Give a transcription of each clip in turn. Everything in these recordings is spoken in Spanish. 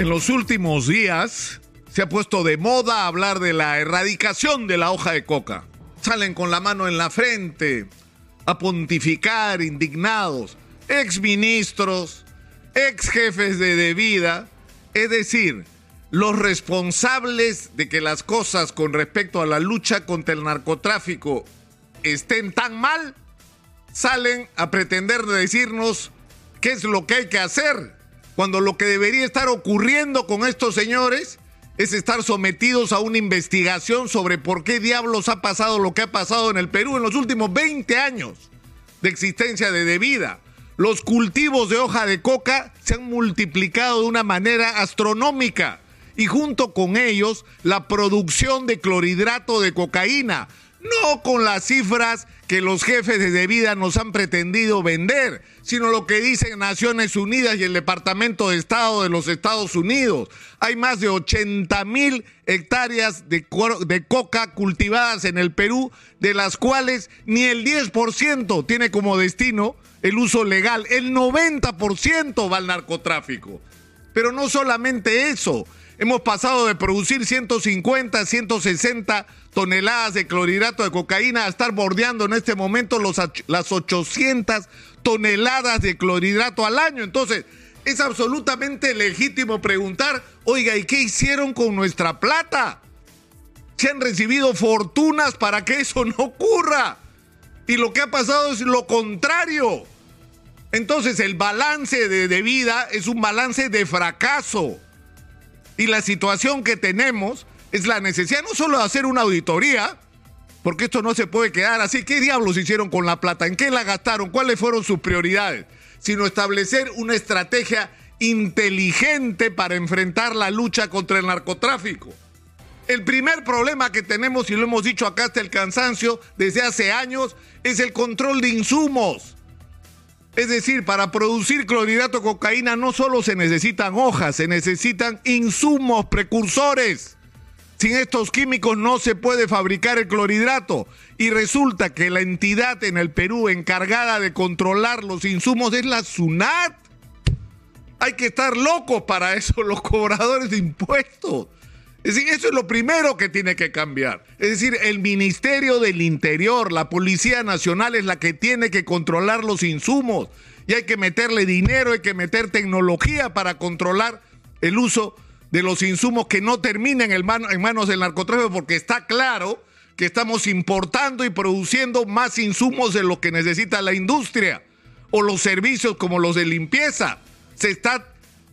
En los últimos días se ha puesto de moda hablar de la erradicación de la hoja de coca. Salen con la mano en la frente a pontificar indignados, ex ministros, ex jefes de debida, es decir, los responsables de que las cosas con respecto a la lucha contra el narcotráfico estén tan mal, salen a pretender decirnos qué es lo que hay que hacer cuando lo que debería estar ocurriendo con estos señores es estar sometidos a una investigación sobre por qué diablos ha pasado lo que ha pasado en el Perú en los últimos 20 años de existencia de debida. Los cultivos de hoja de coca se han multiplicado de una manera astronómica y junto con ellos la producción de clorhidrato de cocaína, no con las cifras que los jefes de debida nos han pretendido vender, sino lo que dicen Naciones Unidas y el Departamento de Estado de los Estados Unidos. Hay más de 80 mil hectáreas de, de, coca cultivadas en el Perú, de las cuales ni el 10% tiene como destino el uso legal, el 90% va al narcotráfico. Pero no solamente eso, hemos pasado de producir 150, 160 toneladas de clorhidrato de cocaína a estar bordeando en este momento los, las 800 toneladas de clorhidrato al año. Entonces, es absolutamente legítimo preguntar, oiga, ¿y qué hicieron con nuestra plata? Se han recibido fortunas para que eso no ocurra. Y lo que ha pasado es lo contrario. Entonces el balance de, de vida es un balance de fracaso. Y la situación que tenemos es la necesidad no solo de hacer una auditoría, porque esto no se puede quedar así. ¿Qué diablos hicieron con la plata? ¿En qué la gastaron? ¿Cuáles fueron sus prioridades? Sino establecer una estrategia inteligente para enfrentar la lucha contra el narcotráfico. El primer problema que tenemos, y lo hemos dicho acá hasta el cansancio desde hace años, es el control de insumos. Es decir, para producir clorhidrato de cocaína no solo se necesitan hojas, se necesitan insumos, precursores. Sin estos químicos no se puede fabricar el clorhidrato. Y resulta que la entidad en el Perú encargada de controlar los insumos es la SUNAT. Hay que estar locos para eso, los cobradores de impuestos. Es decir, eso es lo primero que tiene que cambiar. Es decir, el Ministerio del Interior, la Policía Nacional es la que tiene que controlar los insumos. Y hay que meterle dinero, hay que meter tecnología para controlar el uso de los insumos que no terminen en, manos del narcotráfico, porque está claro que estamos importando y produciendo más insumos de lo que necesita la industria o los servicios como los de limpieza. Se está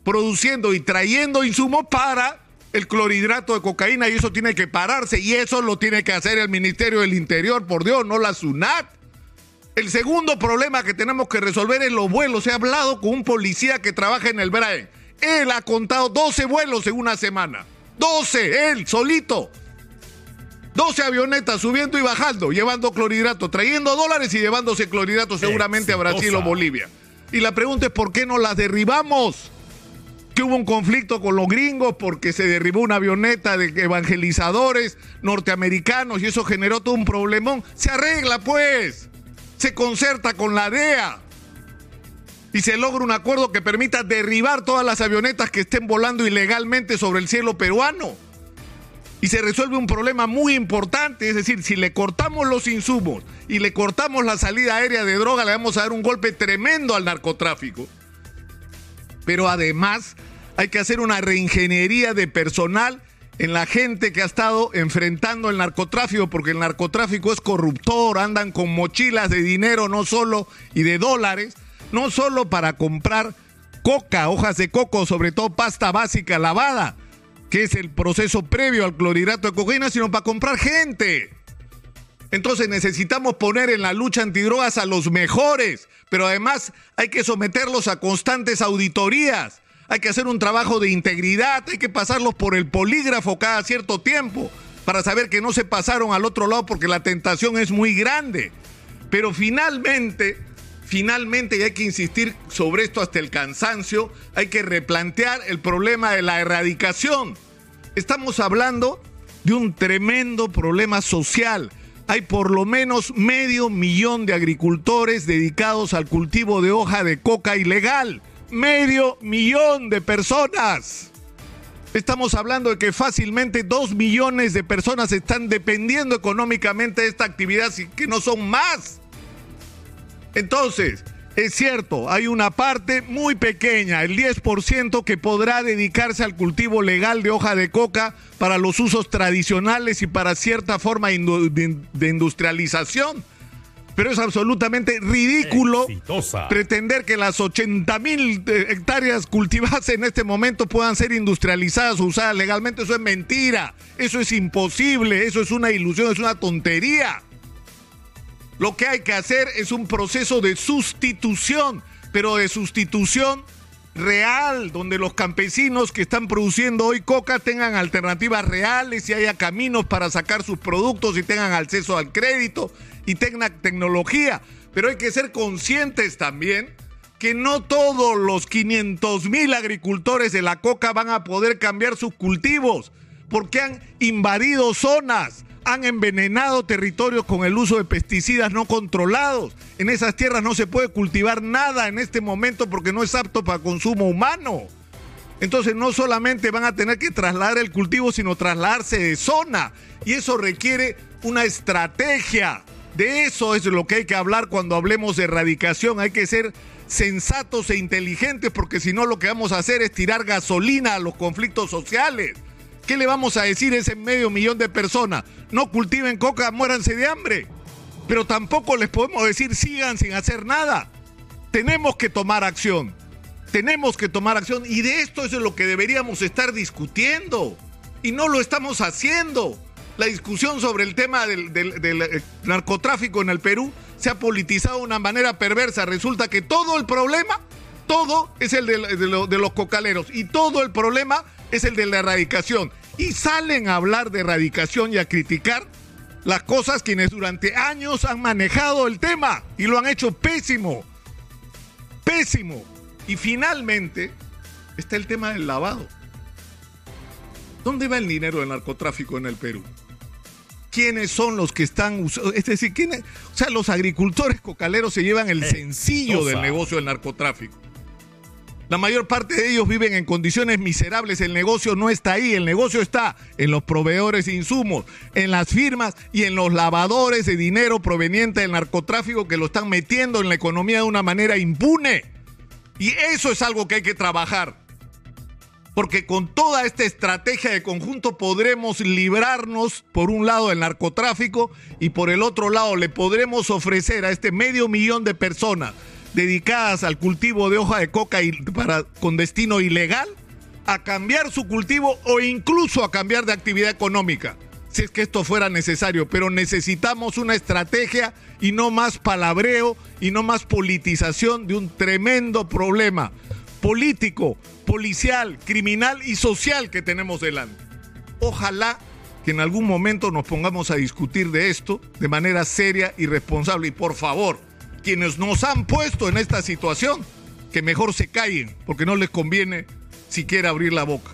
produciendo y trayendo insumos para el clorhidrato de cocaína y eso tiene que pararse y eso lo tiene que hacer el Ministerio del Interior, por Dios, no la SUNAT. El segundo problema que tenemos que resolver es los vuelos. He hablado con un policía que trabaja en el BRAE él ha contado 12 vuelos en una semana. 12, él, solito. 12 avionetas subiendo y bajando, llevando clorhidrato, trayendo dólares y llevándose clorhidrato seguramente a Brasil o Bolivia. Y la pregunta es por qué no las derribamos. Que hubo un conflicto con los gringos porque se derribó una avioneta de evangelizadores norteamericanos y eso generó todo un problemón. Se arregla pues. Se concerta con la DEA y se logra un acuerdo que permita derribar todas las avionetas que estén volando ilegalmente sobre el cielo peruano. Y se resuelve un problema muy importante, es decir, si le cortamos los insumos y le cortamos la salida aérea de droga, le vamos a dar un golpe tremendo al narcotráfico. Pero además hay que hacer una reingeniería de personal en la gente que ha estado enfrentando el narcotráfico, porque el narcotráfico es corruptor, andan con mochilas de dinero no solo y de dólares, no solo para comprar coca, hojas de coco, sobre todo pasta básica lavada, que es el proceso previo al clorhidrato de cocaína, sino para comprar gente. Entonces necesitamos poner en la lucha antidrogas a los mejores, pero además hay que someterlos a constantes auditorías, hay que hacer un trabajo de integridad, hay que pasarlos por el polígrafo cada cierto tiempo para saber que no se pasaron al otro lado porque la tentación es muy grande. Pero finalmente Finalmente, y hay que insistir sobre esto hasta el cansancio, hay que replantear el problema de la erradicación. Estamos hablando de un tremendo problema social. Hay por lo menos medio millón de agricultores dedicados al cultivo de hoja de coca ilegal. Medio millón de personas. Estamos hablando de que fácilmente dos millones de personas están dependiendo económicamente de esta actividad, que no son más. Entonces, es cierto, hay una parte muy pequeña, el 10%, que podrá dedicarse al cultivo legal de hoja de coca para los usos tradicionales y para cierta forma de industrialización. Pero es absolutamente ridículo pretender que las 80 mil eh, hectáreas cultivadas en este momento puedan ser industrializadas o usadas legalmente. Eso es mentira, eso es imposible, eso es una ilusión, es una tontería. Lo que hay que hacer es un proceso de sustitución, pero de sustitución real, donde los campesinos que están produciendo hoy coca tengan alternativas reales y haya caminos para sacar sus productos y tengan acceso al crédito y tengan tecnología. Pero hay que ser conscientes también que no todos los 500 mil agricultores de la coca van a poder cambiar sus cultivos porque han invadido zonas han envenenado territorios con el uso de pesticidas no controlados. En esas tierras no se puede cultivar nada en este momento porque no es apto para consumo humano. Entonces no solamente van a tener que trasladar el cultivo, sino trasladarse de zona. Y eso requiere una estrategia. De eso es lo que hay que hablar cuando hablemos de erradicación. Hay que ser sensatos e inteligentes porque si no lo que vamos a hacer es tirar gasolina a los conflictos sociales. ¿Qué le vamos a decir a ese medio millón de personas? No cultiven coca, muéranse de hambre. Pero tampoco les podemos decir sigan sin hacer nada. Tenemos que tomar acción. Tenemos que tomar acción. Y de esto es lo que deberíamos estar discutiendo. Y no lo estamos haciendo. La discusión sobre el tema del, eh, narcotráfico en el Perú se ha politizado de una manera perversa. Resulta que todo el problema, todo es el de los cocaleros. Y todo el problema es el de la erradicación. Y salen a hablar de erradicación y a criticar las cosas quienes durante años han manejado el tema y lo han hecho pésimo. Pésimo. Y finalmente está el tema del lavado. ¿Dónde va el dinero del narcotráfico en el Perú? ¿Quiénes son los que están usando? Es decir, ¿quiénes? O sea, los agricultores cocaleros se llevan el eh, sencillo del negocio del narcotráfico. La mayor parte de ellos viven en condiciones miserables. El negocio no está ahí. El negocio está en los proveedores de insumos, en las firmas y en los lavadores de dinero proveniente del narcotráfico que lo están metiendo en la economía de una manera impune. Y eso es algo que hay que trabajar. Porque con toda esta estrategia de conjunto podremos librarnos, por un lado, del narcotráfico y por el otro lado le podremos ofrecer a este medio millón de personas dedicadas al cultivo de hoja de coca y para, con destino ilegal a cambiar su cultivo o incluso a cambiar de actividad económica, si es que esto fuera necesario. Pero necesitamos una estrategia y no más palabreo y no más politización de un tremendo problema político, policial, criminal y social que tenemos delante. Ojalá que en algún momento nos pongamos a discutir de esto de manera seria y responsable. Y por favor, quienes nos han puesto en esta situación, que mejor se callen, porque no les conviene siquiera abrir la boca.